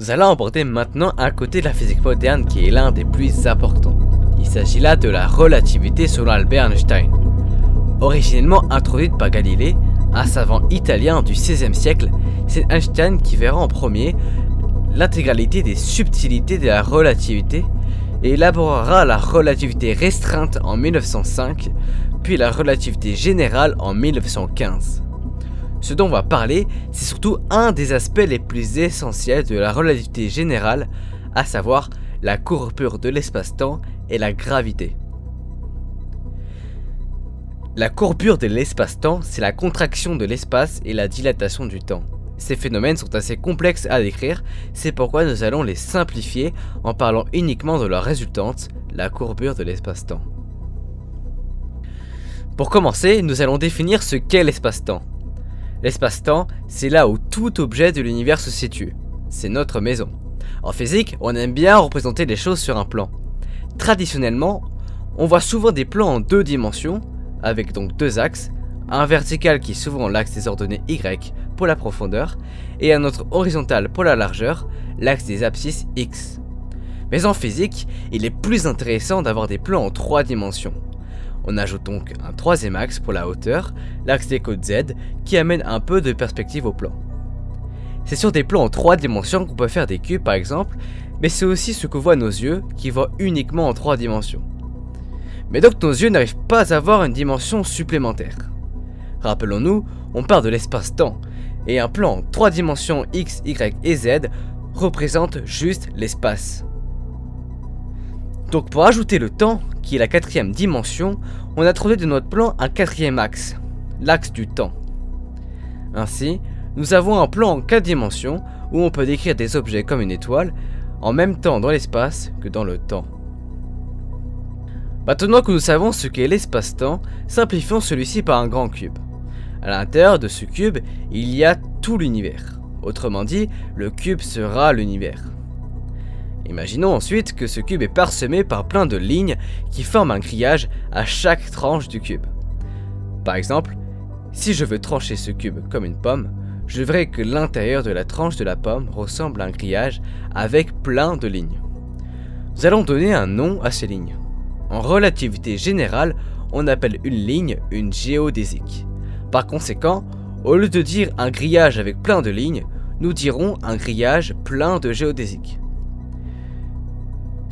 Nous allons aborder maintenant un côté de la physique moderne qui est l'un des plus importants. Il s'agit là de la relativité selon Albert Einstein. Originellement introduite par Galilée, un savant italien du XVIe siècle, c'est Einstein qui verra en premier l'intégralité des subtilités de la relativité et élaborera la relativité restreinte en 1905, puis la relativité générale en 1915. Ce dont on va parler, c'est surtout un des aspects les plus essentiels de la relativité générale, à savoir la courbure de l'espace-temps et la gravité. La courbure de l'espace-temps, c'est la contraction de l'espace et la dilatation du temps. Ces phénomènes sont assez complexes à décrire, c'est pourquoi nous allons les simplifier en parlant uniquement de leur résultante, la courbure de l'espace-temps. Pour commencer, nous allons définir ce qu'est l'espace-temps. L'espace-temps, c'est là où tout objet de l'univers se situe. C'est notre maison. En physique, on aime bien représenter les choses sur un plan. Traditionnellement, on voit souvent des plans en deux dimensions, avec donc deux axes, un vertical qui est souvent l'axe des ordonnées Y pour la profondeur, et un autre horizontal pour la largeur, l'axe des abscisses X. Mais en physique, il est plus intéressant d'avoir des plans en trois dimensions. On ajoute donc un troisième axe pour la hauteur, l'axe des côtes Z, qui amène un peu de perspective au plan. C'est sur des plans en trois dimensions qu'on peut faire des cubes par exemple, mais c'est aussi ce que voient nos yeux qui voient uniquement en trois dimensions. Mais donc nos yeux n'arrivent pas à avoir une dimension supplémentaire. Rappelons-nous, on parle de l'espace-temps, et un plan en trois dimensions X, Y et Z représente juste l'espace. Donc pour ajouter le temps, qui est la quatrième dimension, on a trouvé de notre plan un quatrième axe, l'axe du temps. Ainsi, nous avons un plan en quatre dimensions où on peut décrire des objets comme une étoile, en même temps dans l'espace que dans le temps. Maintenant que nous savons ce qu'est l'espace-temps, simplifions celui-ci par un grand cube. À l'intérieur de ce cube, il y a tout l'univers. Autrement dit, le cube sera l'univers. Imaginons ensuite que ce cube est parsemé par plein de lignes qui forment un grillage à chaque tranche du cube. Par exemple, si je veux trancher ce cube comme une pomme, je verrai que l'intérieur de la tranche de la pomme ressemble à un grillage avec plein de lignes. Nous allons donner un nom à ces lignes. En relativité générale, on appelle une ligne une géodésique. Par conséquent, au lieu de dire un grillage avec plein de lignes, nous dirons un grillage plein de géodésiques.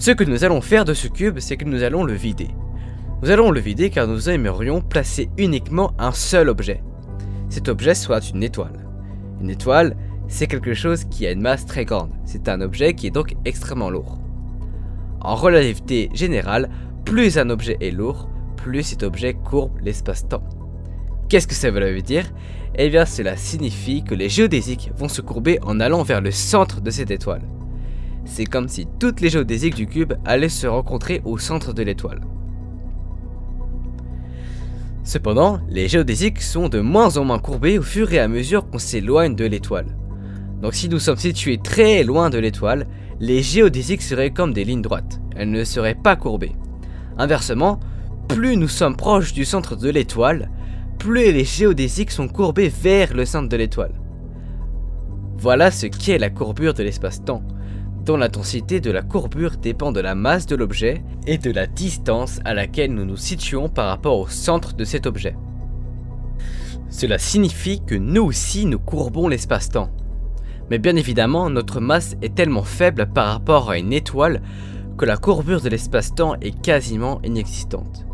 Ce que nous allons faire de ce cube, c'est que nous allons le vider. Nous allons le vider car nous aimerions placer uniquement un seul objet. Cet objet soit une étoile. Une étoile, c'est quelque chose qui a une masse très grande. C'est un objet qui est donc extrêmement lourd. En relativité générale, plus un objet est lourd, plus cet objet courbe l'espace-temps. Qu'est-ce que ça veut dire? Eh bien cela signifie que les géodésiques vont se courber en allant vers le centre de cette étoile. C'est comme si toutes les géodésiques du cube allaient se rencontrer au centre de l'étoile. Cependant, les géodésiques sont de moins en moins courbées au fur et à mesure qu'on s'éloigne de l'étoile. Donc si nous sommes situés très loin de l'étoile, les géodésiques seraient comme des lignes droites, elles ne seraient pas courbées. Inversement, plus nous sommes proches du centre de l'étoile, plus les géodésiques sont courbées vers le centre de l'étoile. Voilà ce qu'est la courbure de l'espace-temps dont l'intensité de la courbure dépend de la masse de l'objet et de la distance à laquelle nous nous situons par rapport au centre de cet objet. Cela signifie que nous aussi nous courbons l'espace-temps. Mais bien évidemment, notre masse est tellement faible par rapport à une étoile que la courbure de l'espace-temps est quasiment inexistante.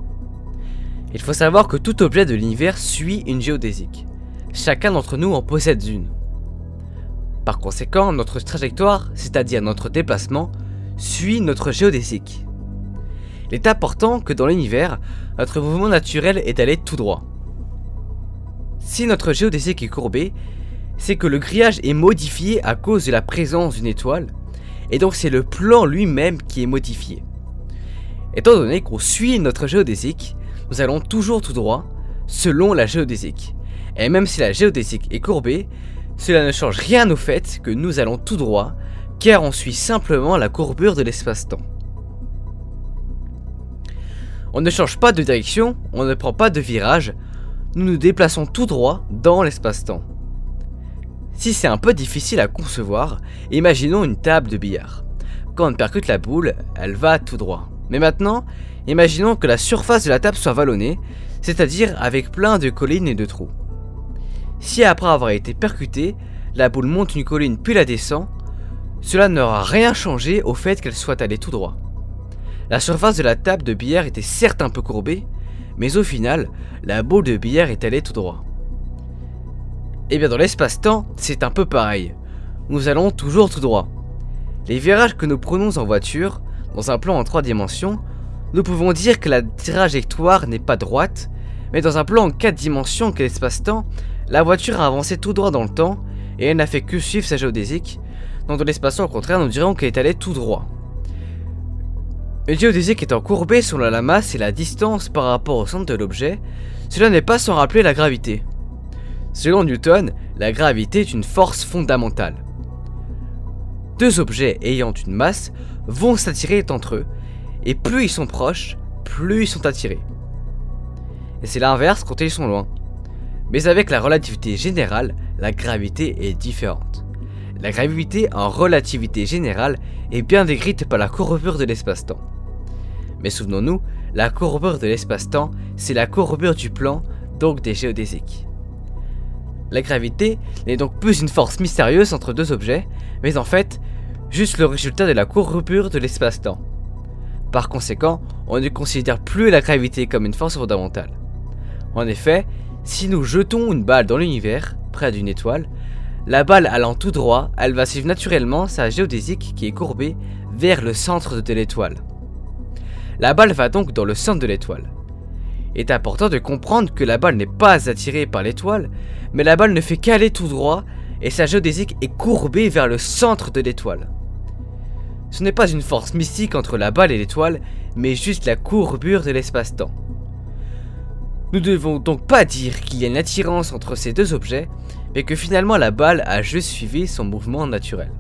Il faut savoir que tout objet de l'univers suit une géodésique. Chacun d'entre nous en possède une. Par conséquent, notre trajectoire, c'est-à-dire notre déplacement, suit notre géodésique. Il est important que dans l'univers, notre mouvement naturel est d'aller tout droit. Si notre géodésique est courbée, c'est que le grillage est modifié à cause de la présence d'une étoile, et donc c'est le plan lui-même qui est modifié. Étant donné qu'on suit notre géodésique, nous allons toujours tout droit, selon la géodésique. Et même si la géodésique est courbée, cela ne change rien au fait que nous allons tout droit, car on suit simplement la courbure de l'espace-temps. On ne change pas de direction, on ne prend pas de virage, nous nous déplaçons tout droit dans l'espace-temps. Si c'est un peu difficile à concevoir, imaginons une table de billard. Quand on percute la boule, elle va tout droit. Mais maintenant, imaginons que la surface de la table soit vallonnée, c'est-à-dire avec plein de collines et de trous. Si après avoir été percutée, la boule monte une colline puis la descend, cela n'aura rien changé au fait qu'elle soit allée tout droit. La surface de la table de billard était certes un peu courbée, mais au final, la boule de billard est allée tout droit. Et eh bien dans l'espace-temps, c'est un peu pareil. Nous allons toujours tout droit. Les virages que nous prenons en voiture, dans un plan en trois dimensions, nous pouvons dire que la trajectoire n'est pas droite, mais dans un plan en quatre dimensions qu'est l'espace-temps, la voiture a avancé tout droit dans le temps et elle n'a fait que suivre sa géodésique. Dans l'espace-temps, au contraire, nous dirons qu'elle est allée tout droit. Une géodésique étant courbée selon la masse et la distance par rapport au centre de l'objet, cela n'est pas sans rappeler la gravité. Selon Newton, la gravité est une force fondamentale. Deux objets ayant une masse vont s'attirer entre eux, et plus ils sont proches, plus ils sont attirés. Et c'est l'inverse quand ils sont loin. Mais avec la relativité générale, la gravité est différente. La gravité en relativité générale est bien décrite par la courbure de l'espace-temps. Mais souvenons-nous, la courbure de l'espace-temps, c'est la courbure du plan, donc des géodésiques. La gravité n'est donc plus une force mystérieuse entre deux objets, mais en fait, juste le résultat de la courbure de l'espace-temps. Par conséquent, on ne considère plus la gravité comme une force fondamentale. En effet, si nous jetons une balle dans l'univers, près d'une étoile, la balle allant tout droit, elle va suivre naturellement sa géodésique qui est courbée vers le centre de l'étoile. La balle va donc dans le centre de l'étoile. Il est important de comprendre que la balle n'est pas attirée par l'étoile, mais la balle ne fait qu'aller tout droit et sa géodésique est courbée vers le centre de l'étoile. Ce n'est pas une force mystique entre la balle et l'étoile, mais juste la courbure de l'espace-temps. Nous ne devons donc pas dire qu'il y a une attirance entre ces deux objets, mais que finalement la balle a juste suivi son mouvement naturel.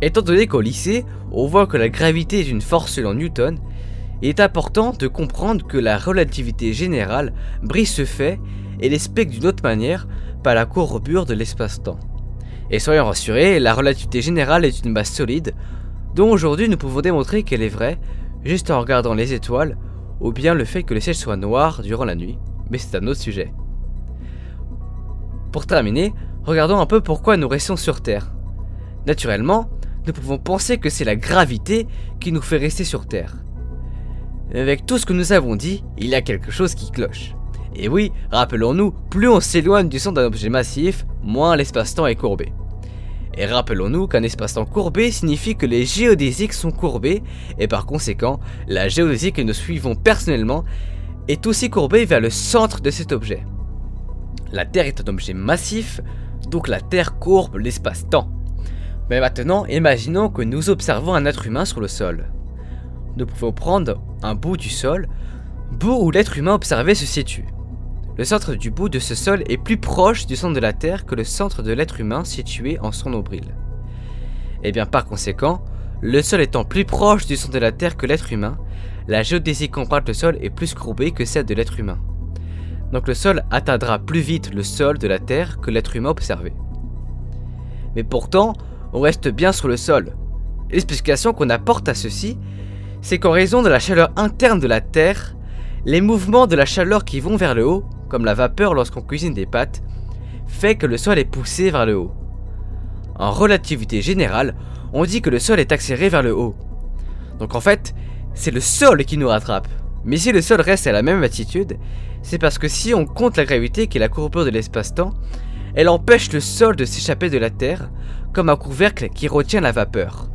Étant donné qu'au lycée, on voit que la gravité est une force selon Newton, il est important de comprendre que la relativité générale brise ce fait et l'explique d'une autre manière par la courbure de l'espace-temps. Et soyons rassurés, la relativité générale est une masse solide, dont aujourd'hui nous pouvons démontrer qu'elle est vraie juste en regardant les étoiles ou bien le fait que le ciel soit noir durant la nuit, mais c'est un autre sujet. Pour terminer, regardons un peu pourquoi nous restons sur Terre. Naturellement, nous pouvons penser que c'est la gravité qui nous fait rester sur Terre. Avec tout ce que nous avons dit, il y a quelque chose qui cloche. Et oui, rappelons-nous, plus on s'éloigne du centre d'un objet massif, moins l'espace-temps est courbé. Et rappelons-nous qu'un espace-temps courbé signifie que les géodésiques sont courbés, et par conséquent, la géodésique que nous suivons personnellement est aussi courbée vers le centre de cet objet. La Terre est un objet massif, donc la Terre courbe l'espace-temps. Mais maintenant, imaginons que nous observons un être humain sur le sol. Nous pouvons prendre un bout du sol, bout où l'être humain observé se situe. Le centre du bout de ce sol est plus proche du centre de la Terre que le centre de l'être humain situé en son nombril. Et eh bien par conséquent, le sol étant plus proche du centre de la Terre que l'être humain, la géodésie comparable le sol est plus courbée que celle de l'être humain. Donc le sol atteindra plus vite le sol de la Terre que l'être humain observé. Mais pourtant, on reste bien sur le sol. L'explication qu'on apporte à ceci, c'est qu'en raison de la chaleur interne de la Terre, les mouvements de la chaleur qui vont vers le haut comme la vapeur lorsqu'on cuisine des pâtes, fait que le sol est poussé vers le haut. En relativité générale, on dit que le sol est accéléré vers le haut. Donc en fait, c'est le sol qui nous rattrape. Mais si le sol reste à la même attitude, c'est parce que si on compte la gravité qui est la courbure de l'espace-temps, elle empêche le sol de s'échapper de la Terre, comme un couvercle qui retient la vapeur.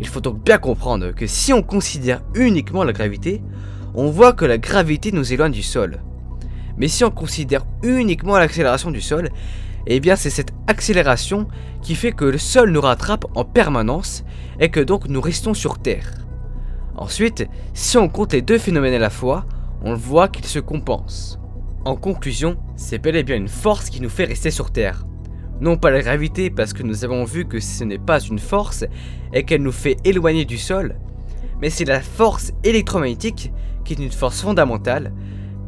Il faut donc bien comprendre que si on considère uniquement la gravité, on voit que la gravité nous éloigne du sol. Mais si on considère uniquement l'accélération du sol, eh bien c'est cette accélération qui fait que le sol nous rattrape en permanence et que donc nous restons sur Terre. Ensuite, si on compte les deux phénomènes à la fois, on voit qu'ils se compensent. En conclusion, c'est bel et bien une force qui nous fait rester sur Terre. Non pas la gravité parce que nous avons vu que ce n'est pas une force et qu'elle nous fait éloigner du sol, mais c'est la force électromagnétique qui est une force fondamentale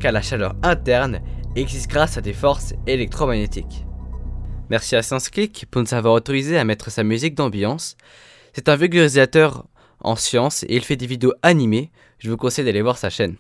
car la chaleur interne existent grâce à des forces électromagnétiques. Merci à ScienceClick pour nous avoir autorisé à mettre sa musique d'ambiance. C'est un vulgarisateur en sciences et il fait des vidéos animées. Je vous conseille d'aller voir sa chaîne.